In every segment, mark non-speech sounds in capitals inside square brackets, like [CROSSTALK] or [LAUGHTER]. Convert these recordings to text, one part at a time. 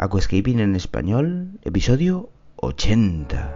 Aquascaping en español, episodio 80.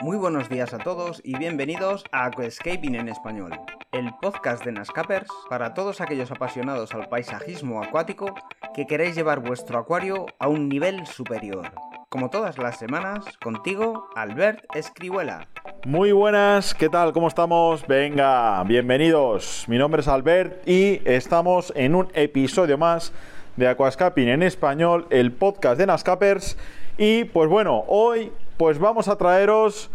Muy buenos días a todos y bienvenidos a Aquascaping en español, el podcast de Nascapers para todos aquellos apasionados al paisajismo acuático que queréis llevar vuestro acuario a un nivel superior. Como todas las semanas, contigo, Albert Escribuela. Muy buenas, ¿qué tal? ¿Cómo estamos? Venga, bienvenidos. Mi nombre es Albert y estamos en un episodio más de Aquascaping en español, el podcast de Nascapers. Y pues bueno, hoy pues vamos a traeros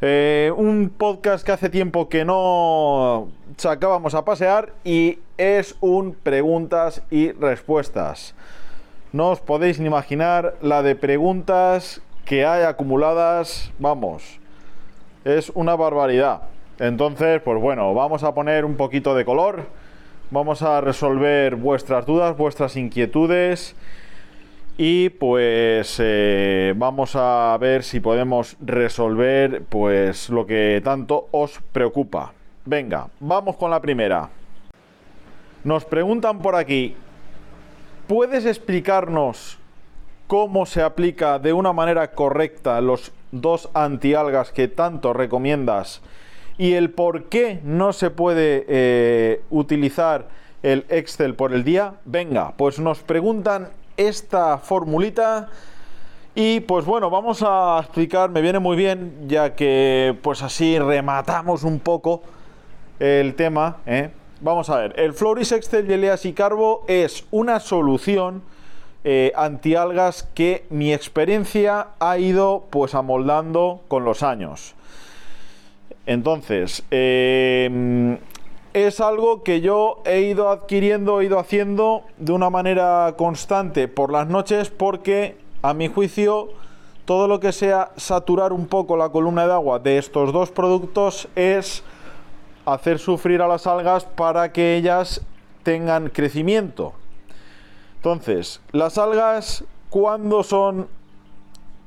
eh, un podcast que hace tiempo que no sacábamos a pasear y es un preguntas y respuestas. No os podéis ni imaginar la de preguntas que hay acumuladas, vamos, es una barbaridad. Entonces, pues bueno, vamos a poner un poquito de color, vamos a resolver vuestras dudas, vuestras inquietudes y pues eh, vamos a ver si podemos resolver pues lo que tanto os preocupa. Venga, vamos con la primera. Nos preguntan por aquí, ¿puedes explicarnos cómo se aplica de una manera correcta los dos antialgas que tanto recomiendas y el por qué no se puede eh, utilizar el Excel por el día? Venga, pues nos preguntan esta formulita. Y pues bueno, vamos a explicar, me viene muy bien, ya que pues así rematamos un poco el tema. ¿eh? Vamos a ver, el Floris Excel Geleas y Carbo es una solución eh, antialgas que mi experiencia ha ido pues amoldando con los años. Entonces, eh, es algo que yo he ido adquiriendo, he ido haciendo de una manera constante por las noches porque a mi juicio todo lo que sea saturar un poco la columna de agua de estos dos productos es hacer sufrir a las algas para que ellas tengan crecimiento. Entonces, las algas, ¿cuándo son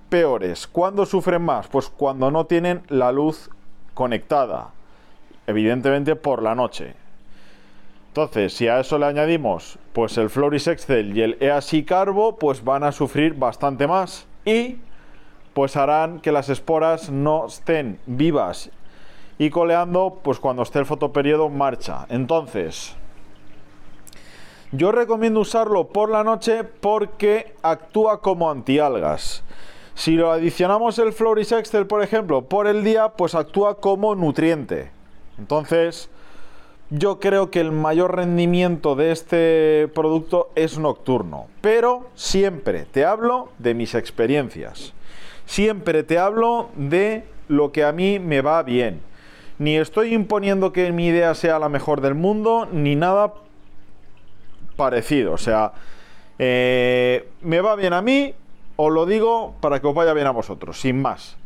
peores? ¿Cuándo sufren más? Pues cuando no tienen la luz conectada evidentemente por la noche. Entonces, si a eso le añadimos pues el Floris Excel y el EASI Carbo, pues van a sufrir bastante más y pues harán que las esporas no estén vivas y coleando pues cuando esté el fotoperiodo en marcha. Entonces, yo recomiendo usarlo por la noche porque actúa como antialgas. Si lo adicionamos el Floris Excel, por ejemplo, por el día, pues actúa como nutriente. Entonces, yo creo que el mayor rendimiento de este producto es nocturno. Pero siempre te hablo de mis experiencias. Siempre te hablo de lo que a mí me va bien. Ni estoy imponiendo que mi idea sea la mejor del mundo, ni nada parecido. O sea, eh, me va bien a mí, os lo digo para que os vaya bien a vosotros, sin más.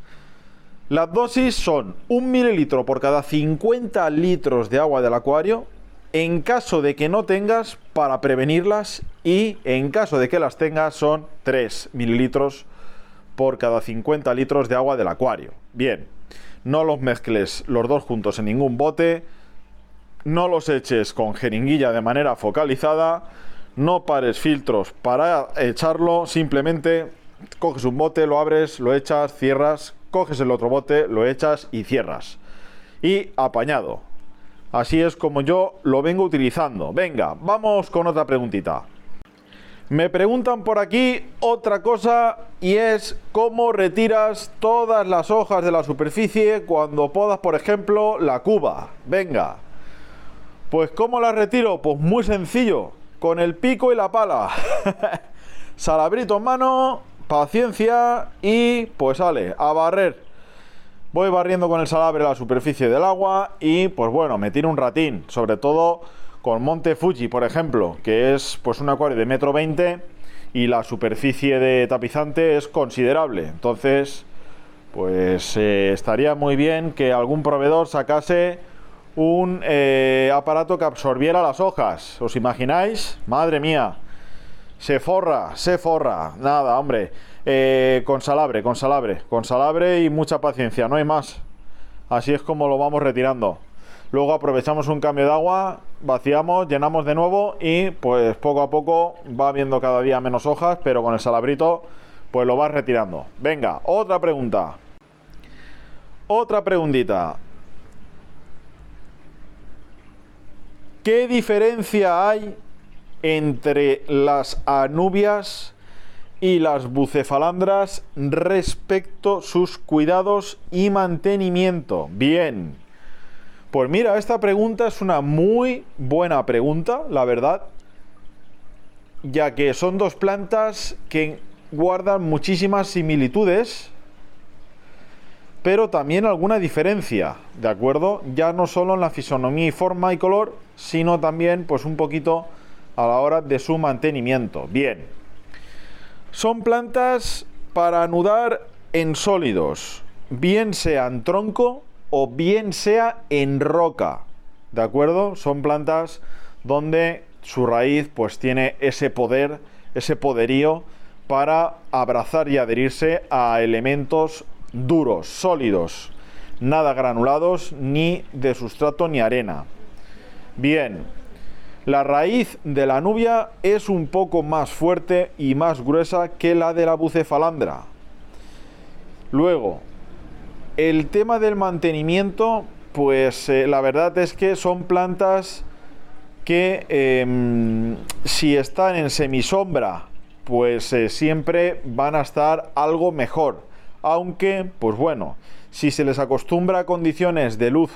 Las dosis son un mililitro por cada 50 litros de agua del acuario. En caso de que no tengas, para prevenirlas. Y en caso de que las tengas, son 3 mililitros por cada 50 litros de agua del acuario. Bien, no los mezcles los dos juntos en ningún bote. No los eches con jeringuilla de manera focalizada. No pares filtros para echarlo. Simplemente coges un bote, lo abres, lo echas, cierras coges el otro bote, lo echas y cierras. Y apañado. Así es como yo lo vengo utilizando. Venga, vamos con otra preguntita. Me preguntan por aquí otra cosa y es cómo retiras todas las hojas de la superficie cuando podas, por ejemplo, la cuba. Venga. Pues ¿cómo la retiro? Pues muy sencillo, con el pico y la pala. [LAUGHS] Salabrito en mano, paciencia y pues sale, a barrer. Voy barriendo con el salabre la superficie del agua y pues bueno, me tiro un ratín, sobre todo con Monte Fuji, por ejemplo, que es pues un acuario de metro 20 y la superficie de tapizante es considerable. Entonces, pues eh, estaría muy bien que algún proveedor sacase un eh, aparato que absorbiera las hojas. ¿Os imagináis? Madre mía Se forra, se forra. Nada, hombre. Eh, con salabre, con salabre, con salabre y mucha paciencia, no hay más. Así es como lo vamos retirando. Luego aprovechamos un cambio de agua, vaciamos, llenamos de nuevo y pues poco a poco va viendo cada día menos hojas, pero con el salabrito pues lo vas retirando. Venga, otra pregunta. Otra preguntita. ¿Qué diferencia hay entre las anubias y las bucefalandras respecto sus cuidados y mantenimiento? Bien. Pues mira, esta pregunta es una muy buena pregunta, la verdad, ya que son dos plantas que guardan muchísimas similitudes, pero también alguna diferencia, ¿de acuerdo? Ya no solo en la fisonomía y forma y color, sino también pues un poquito a la hora de su mantenimiento. Bien. Son plantas para anudar en sólidos, bien sea en tronco o bien sea en roca. ¿De acuerdo? Son plantas donde su raíz pues tiene ese poder, ese poderío para abrazar y adherirse a elementos duros, sólidos, nada granulados ni de sustrato ni arena. Bien, la raíz de la nubia es un poco más fuerte y más gruesa que la de la bucefalandra. Luego, el tema del mantenimiento, pues eh, la verdad es que son plantas que em, si están en semisombra pues eh, siempre van a estar algo mejor. Aunque, pues bueno, si se les acostumbra a condiciones de luz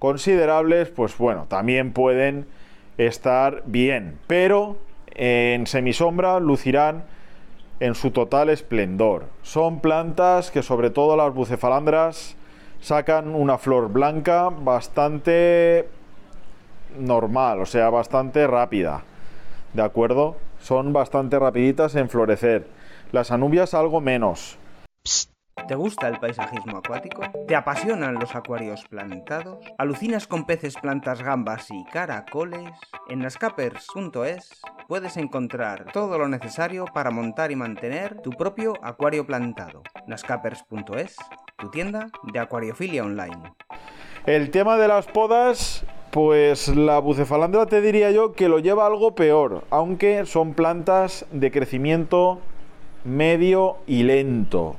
considerables, pues bueno, también pueden estar bien. Pero en semisombra lucirán en su total esplendor. Son plantas que sobre todo las bucefalandras sacan una flor blanca bastante normal, o sea, bastante rápida. ¿De acuerdo? son bastante rapiditas en florecer. Las anubias algo menos. ¿Te gusta el paisajismo acuático? ¿Te apasionan los acuarios plantados? ¿Alucinas con peces, plantas, gambas y caracoles? En nascapers.es puedes encontrar todo lo necesario para montar y mantener tu propio acuario plantado. nascapers.es, tu tienda de acuariofilia online. El tema de las podas pues la bucefalandra te diría yo que lo lleva algo peor, aunque son plantas de crecimiento medio y lento.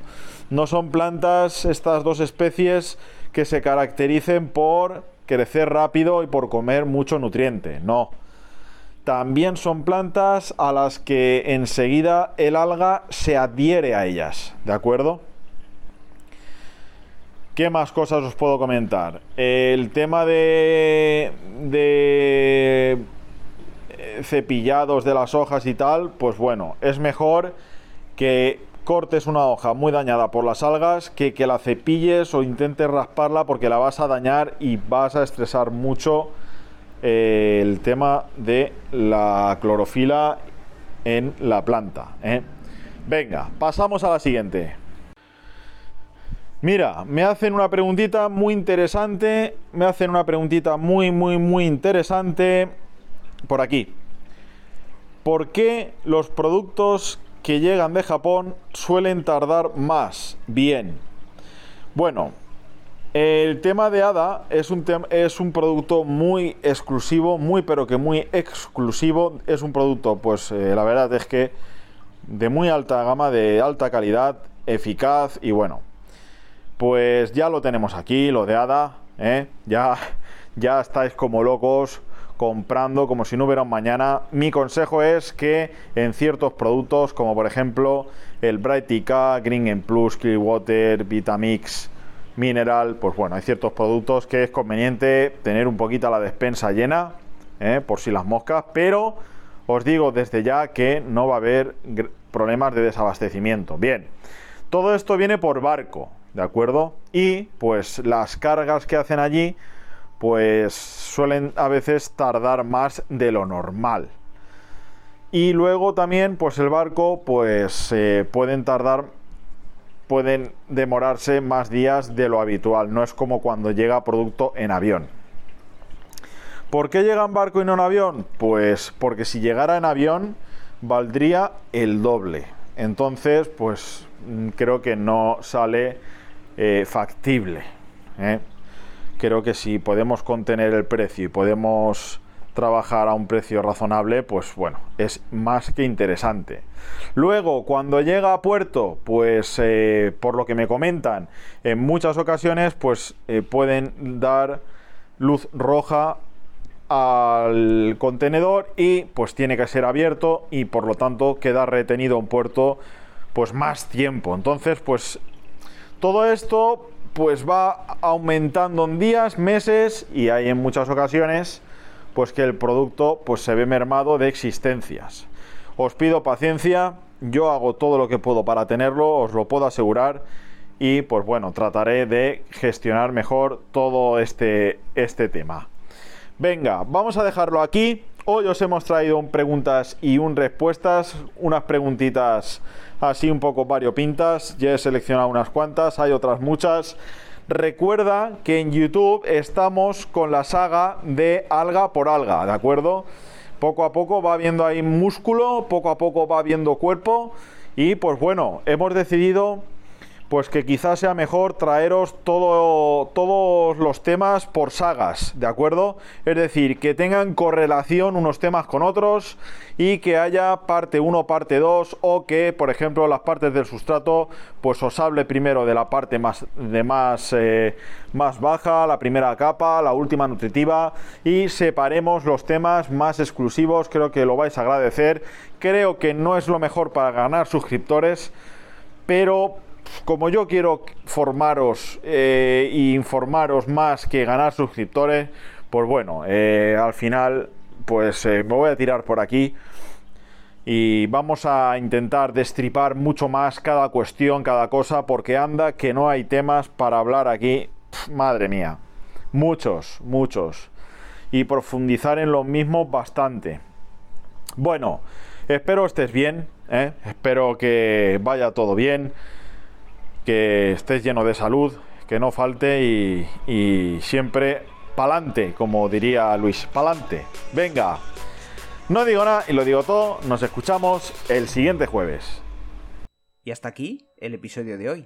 No son plantas estas dos especies que se caractericen por crecer rápido y por comer mucho nutriente, no. También son plantas a las que enseguida el alga se adhiere a ellas, ¿de acuerdo? ¿Qué más cosas os puedo comentar? El tema de, de eh, cepillados de las hojas y tal, pues bueno, es mejor que cortes una hoja muy dañada por las algas que que la cepilles o intentes rasparla porque la vas a dañar y vas a estresar mucho eh, el tema de la clorofila en la planta. ¿eh? Venga, pasamos a la siguiente. Mira, me hacen una preguntita muy interesante. Me hacen una preguntita muy, muy, muy interesante por aquí. ¿Por qué los productos que llegan de Japón suelen tardar más? Bien. Bueno, el tema de Hada es un, es un producto muy exclusivo, muy pero que muy exclusivo. Es un producto, pues eh, la verdad es que de muy alta gama, de alta calidad, eficaz y bueno, pues ya lo tenemos aquí, lo de Hada, ¿eh? ya, ya estáis como locos comprando como si no hubiera un mañana. Mi consejo es que en ciertos productos, como por ejemplo el Brightica, Green and Plus, Clearwater, Vitamix, Mineral, pues bueno, hay ciertos productos que es conveniente tener un poquito la despensa llena, ¿eh? por si las moscas, pero os digo desde ya que no va a haber problemas de desabastecimiento. Bien, todo esto viene por barco, ¿de acuerdo? Y pues las cargas que hacen allí pues suelen a veces tardar más de lo normal. Y luego también pues el barco pues eh, pueden tardar pueden demorarse más días de lo habitual, no es como cuando llega producto en avión. ¿Por qué llega en barco y no en avión? Pues porque si llegara en avión, valdría el doble. Entonces, pues mm, creo que no sale eh, factible. ¿eh? Creo que si podemos contener el precio y podemos trabajar a un precio razonable, pues bueno, es más que interesante. Luego, cuando llega a puerto, pues eh, por lo que me comentan, en muchas ocasiones, pues pueden dar luz roja al contenedor y pues tiene que ser abierto y por lo tanto queda retenido en puerto pues más tiempo. Entonces pues todo esto pues va aumentando en días, meses y hay en muchas ocasiones pues que el producto pues se ve mermado de existencias. Os pido paciencia, yo hago todo lo que puedo para tenerlo, os lo puedo asegurar y pues bueno, trataré de gestionar mejor todo este, este tema. Venga, vamos a dejarlo aquí. Hoy os hemos traído un preguntas y un respuestas, unas preguntitas así un poco variopintas. Ya he seleccionado unas cuantas, hay otras muchas. Recuerda que en YouTube estamos con la saga de alga por alga, ¿de acuerdo? Poco a poco va viendo ahí músculo, poco a poco va viendo cuerpo y pues bueno, hemos decidido pues que quizás sea mejor traeros todo, todos los temas por sagas, ¿de acuerdo? Es decir, que tengan correlación unos temas con otros y que haya parte 1, parte 2 o que, por ejemplo, las partes del sustrato, pues os hable primero de la parte más, de más, eh, más baja, la primera capa, la última nutritiva y separemos los temas más exclusivos, creo que lo vais a agradecer, creo que no es lo mejor para ganar suscriptores, pero como yo quiero formaros e informaros más que ganar suscriptores, pues bueno, eh, al final pues me voy a tirar por aquí y vamos a intentar destripar mucho más cada cuestión, cada cosa, porque anda que no hay temas para hablar aquí, madre mía, muchos, muchos, y profundizar en los mismos bastante. Bueno, espero estés bien, espero que vaya todo bien que estés lleno de salud, que no falte y, siempre pa'lante, como diría Luis, pa'lante. Venga, no digo nada y lo digo todo, nos escuchamos el siguiente jueves. Y hasta aquí el episodio de hoy.